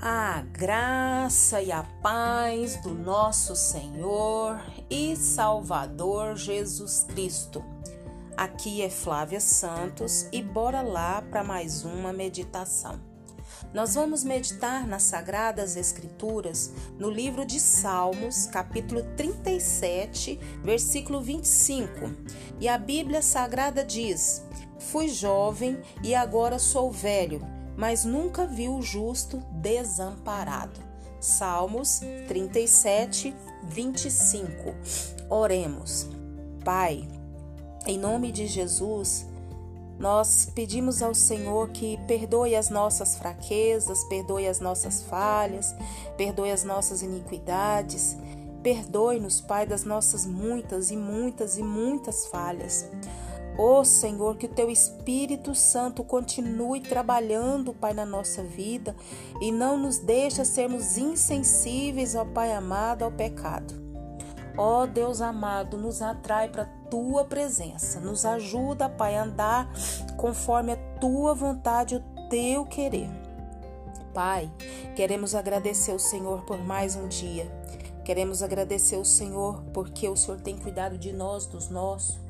A graça e a paz do nosso Senhor e Salvador Jesus Cristo. Aqui é Flávia Santos e bora lá para mais uma meditação. Nós vamos meditar nas Sagradas Escrituras no livro de Salmos, capítulo 37, versículo 25. E a Bíblia Sagrada diz: Fui jovem e agora sou velho mas nunca viu o justo desamparado. Salmos 37, 25. Oremos. Pai, em nome de Jesus, nós pedimos ao Senhor que perdoe as nossas fraquezas, perdoe as nossas falhas, perdoe as nossas iniquidades. Perdoe-nos, Pai, das nossas muitas e muitas e muitas falhas. Ó oh, Senhor, que o teu Espírito Santo continue trabalhando, Pai, na nossa vida e não nos deixe sermos insensíveis, ó Pai amado, ao pecado. Ó oh, Deus amado, nos atrai para tua presença, nos ajuda, Pai, a andar conforme a tua vontade, o teu querer. Pai, queremos agradecer ao Senhor por mais um dia. Queremos agradecer ao Senhor porque o Senhor tem cuidado de nós, dos nossos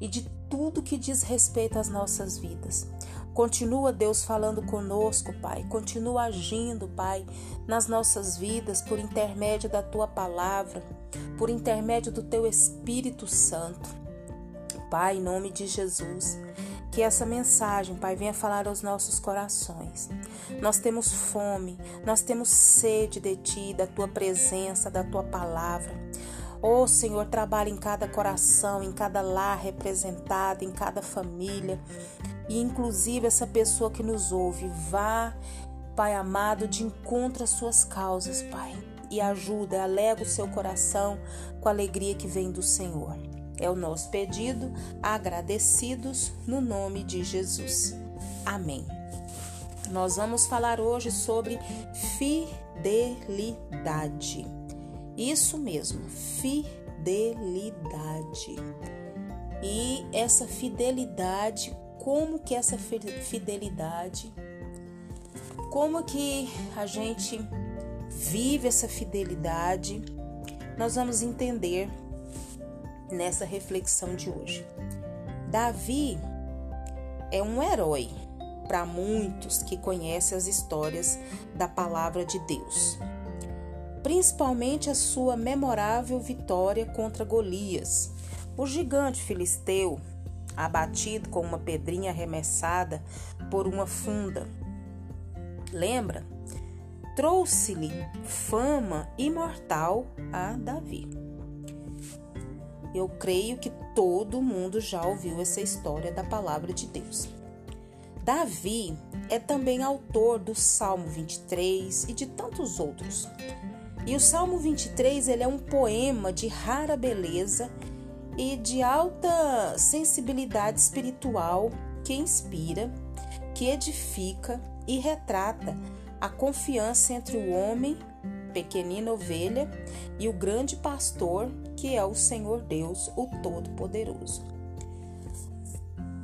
e de tudo que diz respeito às nossas vidas. Continua Deus falando conosco, Pai. Continua agindo, Pai, nas nossas vidas por intermédio da tua palavra, por intermédio do teu Espírito Santo. Pai, em nome de Jesus, que essa mensagem, Pai, venha falar aos nossos corações. Nós temos fome, nós temos sede de Ti, da Tua presença, da Tua palavra. Oh Senhor, trabalha em cada coração, em cada lar representado, em cada família. E inclusive essa pessoa que nos ouve, vá, Pai amado, de encontro às suas causas, Pai. E ajuda, alega o seu coração com a alegria que vem do Senhor. É o nosso pedido, agradecidos no nome de Jesus. Amém. Nós vamos falar hoje sobre fidelidade. Isso mesmo, fidelidade. E essa fidelidade, como que essa fidelidade, como que a gente vive essa fidelidade, nós vamos entender nessa reflexão de hoje. Davi é um herói para muitos que conhecem as histórias da palavra de Deus principalmente a sua memorável vitória contra Golias, o gigante filisteu, abatido com uma pedrinha arremessada por uma funda. Lembra? Trouxe-lhe fama imortal a Davi. Eu creio que todo mundo já ouviu essa história da palavra de Deus. Davi é também autor do Salmo 23 e de tantos outros. E o Salmo 23 ele é um poema de rara beleza e de alta sensibilidade espiritual que inspira, que edifica e retrata a confiança entre o homem, pequenina ovelha, e o grande pastor, que é o Senhor Deus, o Todo-Poderoso.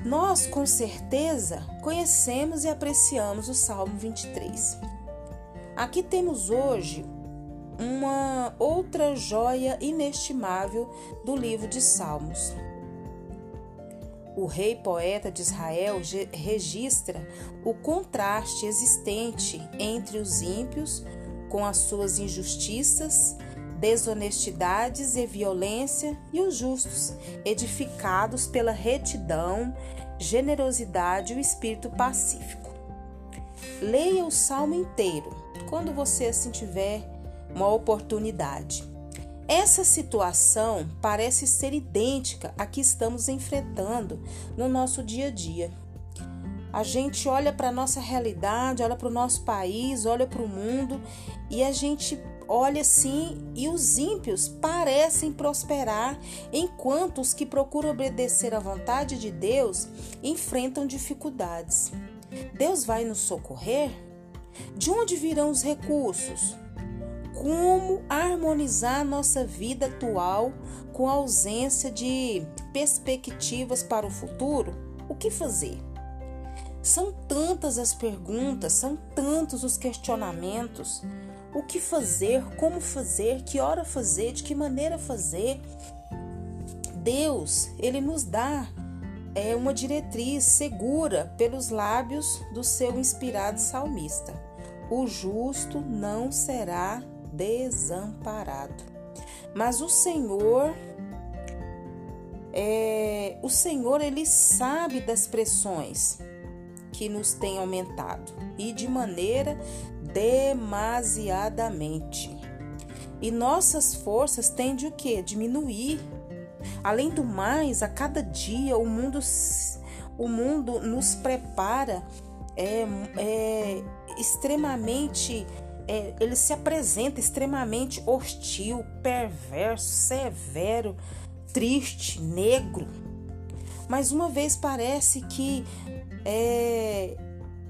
Nós, com certeza, conhecemos e apreciamos o Salmo 23. Aqui temos hoje uma outra joia inestimável do livro de Salmos. O rei poeta de Israel registra o contraste existente entre os ímpios, com as suas injustiças, desonestidades e violência, e os justos, edificados pela retidão, generosidade e o espírito pacífico. Leia o salmo inteiro, quando você assim tiver uma oportunidade. Essa situação parece ser idêntica à que estamos enfrentando no nosso dia a dia. A gente olha para a nossa realidade, olha para o nosso país, olha para o mundo e a gente olha assim e os ímpios parecem prosperar, enquanto os que procuram obedecer à vontade de Deus enfrentam dificuldades. Deus vai nos socorrer? De onde virão os recursos? Como harmonizar nossa vida atual com a ausência de perspectivas para o futuro? O que fazer? São tantas as perguntas, são tantos os questionamentos. O que fazer, como fazer, que hora fazer, de que maneira fazer. Deus, ele nos dá é uma diretriz segura pelos lábios do seu inspirado salmista. O justo não será desamparado. Mas o Senhor é, o Senhor ele sabe das pressões que nos têm aumentado e de maneira demasiadamente. E nossas forças tendem o que? Diminuir Além do mais, a cada dia o mundo, o mundo nos prepara é, é extremamente é, ele se apresenta extremamente hostil, perverso, severo, triste, negro. Mas uma vez parece que é,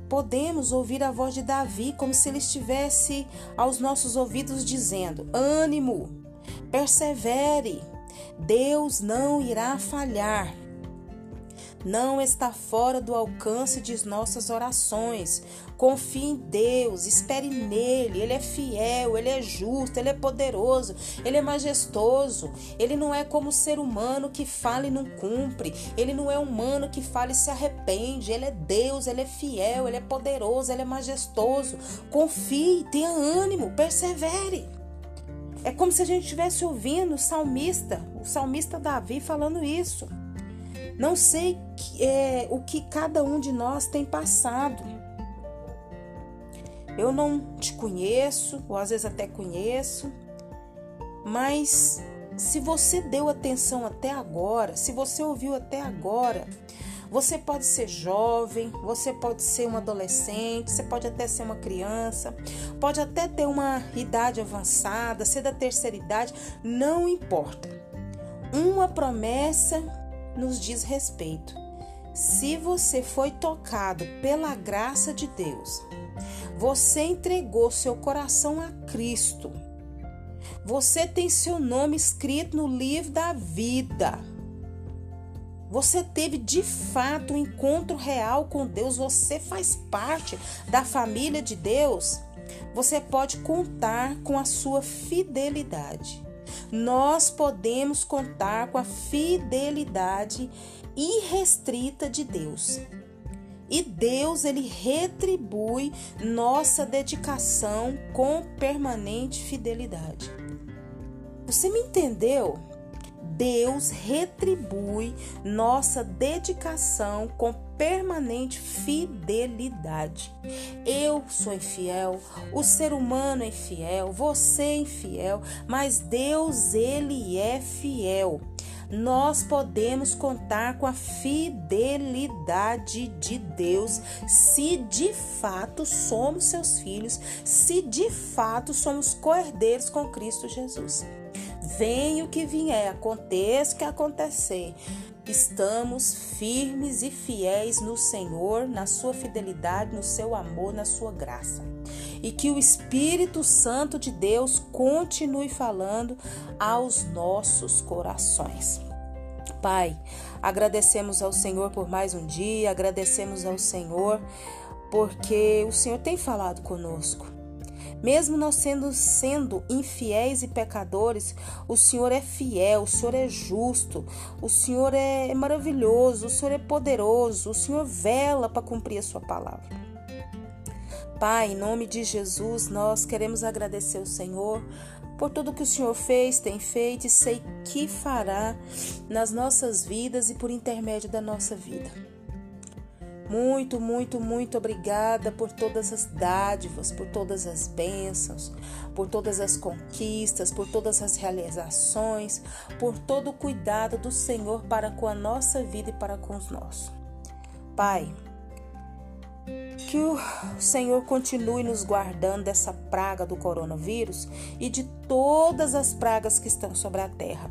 podemos ouvir a voz de Davi como se ele estivesse aos nossos ouvidos dizendo: ânimo, persevere, Deus não irá falhar. Não está fora do alcance de nossas orações. Confie em Deus, espere nele. Ele é fiel, ele é justo, ele é poderoso, ele é majestoso. Ele não é como o ser humano que fala e não cumpre. Ele não é humano que fala e se arrepende. Ele é Deus, ele é fiel, ele é poderoso, ele é majestoso. Confie, tenha ânimo, persevere. É como se a gente estivesse ouvindo o salmista, o salmista Davi falando isso. Não sei é, o que cada um de nós tem passado. Eu não te conheço, ou às vezes até conheço, mas se você deu atenção até agora, se você ouviu até agora, você pode ser jovem, você pode ser um adolescente, você pode até ser uma criança, pode até ter uma idade avançada, ser da terceira idade, não importa. Uma promessa nos diz respeito. Se você foi tocado pela graça de Deus, você entregou seu coração a Cristo, você tem seu nome escrito no livro da vida você teve de fato um encontro real com Deus, você faz parte da família de Deus. Você pode contar com a sua fidelidade. Nós podemos contar com a fidelidade irrestrita de Deus. E Deus ele retribui nossa dedicação com permanente fidelidade. Você me entendeu? Deus retribui nossa dedicação com permanente fidelidade. Eu sou infiel, o ser humano é infiel, você é infiel, mas Deus, ele é fiel. Nós podemos contar com a fidelidade de Deus se de fato somos seus filhos, se de fato somos coerdeiros com Cristo Jesus. Venha o que vier, aconteça o que acontecer, estamos firmes e fiéis no Senhor, na sua fidelidade, no seu amor, na sua graça. E que o Espírito Santo de Deus continue falando aos nossos corações. Pai, agradecemos ao Senhor por mais um dia, agradecemos ao Senhor porque o Senhor tem falado conosco. Mesmo nós sendo, sendo infiéis e pecadores, o Senhor é fiel, o Senhor é justo, o Senhor é maravilhoso, o Senhor é poderoso, o Senhor vela para cumprir a sua palavra. Pai, em nome de Jesus, nós queremos agradecer ao Senhor por tudo que o Senhor fez, tem feito e sei que fará nas nossas vidas e por intermédio da nossa vida. Muito, muito, muito obrigada por todas as dádivas, por todas as bênçãos, por todas as conquistas, por todas as realizações, por todo o cuidado do Senhor para com a nossa vida e para com os nossos. Pai, que o Senhor continue nos guardando dessa praga do coronavírus e de todas as pragas que estão sobre a terra.